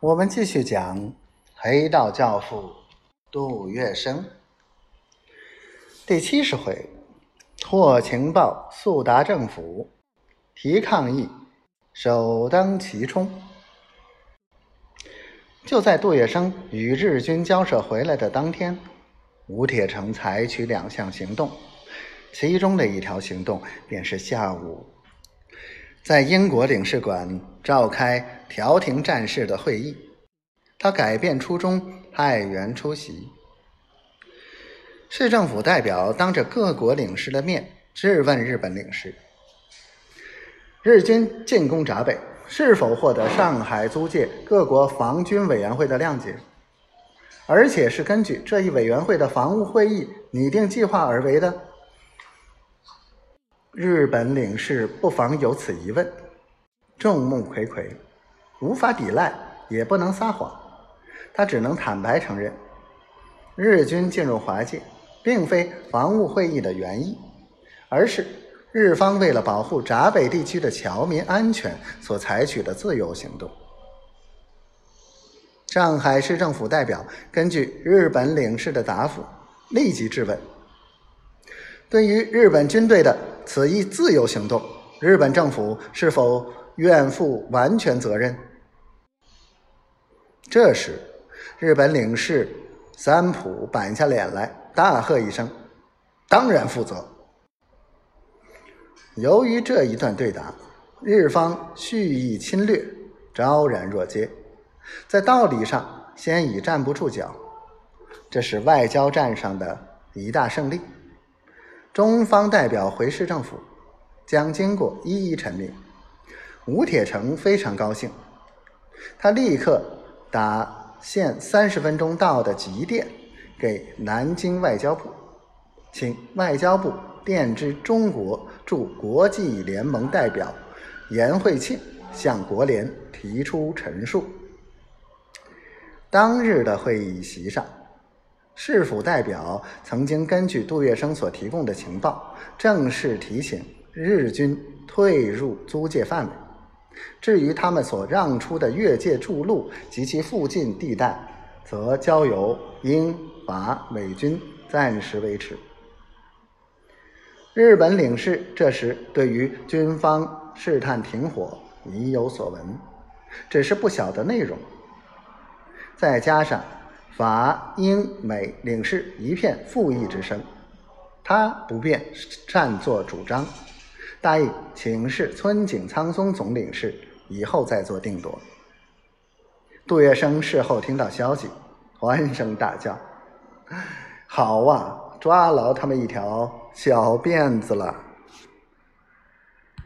我们继续讲黑道教父杜月笙第七十回：获情报速达政府，提抗议首当其冲。就在杜月笙与日军交涉回来的当天，吴铁城采取两项行动，其中的一条行动便是下午。在英国领事馆召开调停战事的会议，他改变初衷，派员出席。市政府代表当着各国领事的面质问日本领事：日军进攻闸北，是否获得上海租界各国防军委员会的谅解？而且是根据这一委员会的防务会议拟定计划而为的？日本领事不妨有此疑问，众目睽睽，无法抵赖，也不能撒谎，他只能坦白承认，日军进入华界，并非防务会议的原意，而是日方为了保护闸北地区的侨民安全所采取的自由行动。上海市政府代表根据日本领事的答复，立即质问。对于日本军队的此一自由行动，日本政府是否愿负完全责任？这时，日本领事三浦板下脸来，大喝一声：“当然负责！”由于这一段对答，日方蓄意侵略，昭然若揭，在道理上先已站不住脚，这是外交战上的一大胜利。中方代表回市政府，将经过一一陈明。吴铁城非常高兴，他立刻打限三十分钟到的急电给南京外交部，请外交部电知中国驻国际联盟代表严惠庆向国联提出陈述。当日的会议席上。市府代表曾经根据杜月笙所提供的情报，正式提醒日军退入租界范围。至于他们所让出的越界筑路及其附近地带，则交由英法美军暂时维持。日本领事这时对于军方试探停火已有所闻，只是不晓得内容。再加上。法、英、美领事一片附议之声，他不便擅作主张，答应请示村井苍松总领事，以后再做定夺。杜月笙事后听到消息，欢声大叫：“好啊，抓牢他们一条小辫子了！”